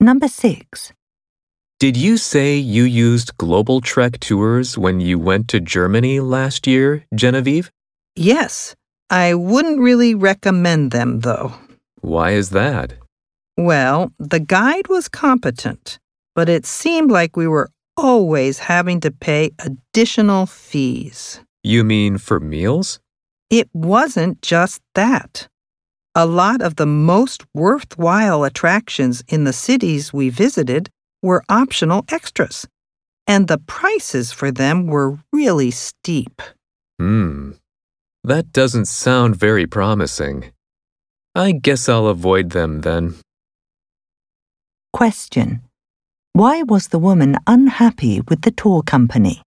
Number 6. Did you say you used Global Trek tours when you went to Germany last year, Genevieve? Yes, I wouldn't really recommend them, though. Why is that? Well, the guide was competent, but it seemed like we were always having to pay additional fees. You mean for meals? It wasn't just that. A lot of the most worthwhile attractions in the cities we visited were optional extras, and the prices for them were really steep. Hmm. That doesn't sound very promising. I guess I'll avoid them then. Question. Why was the woman unhappy with the tour company?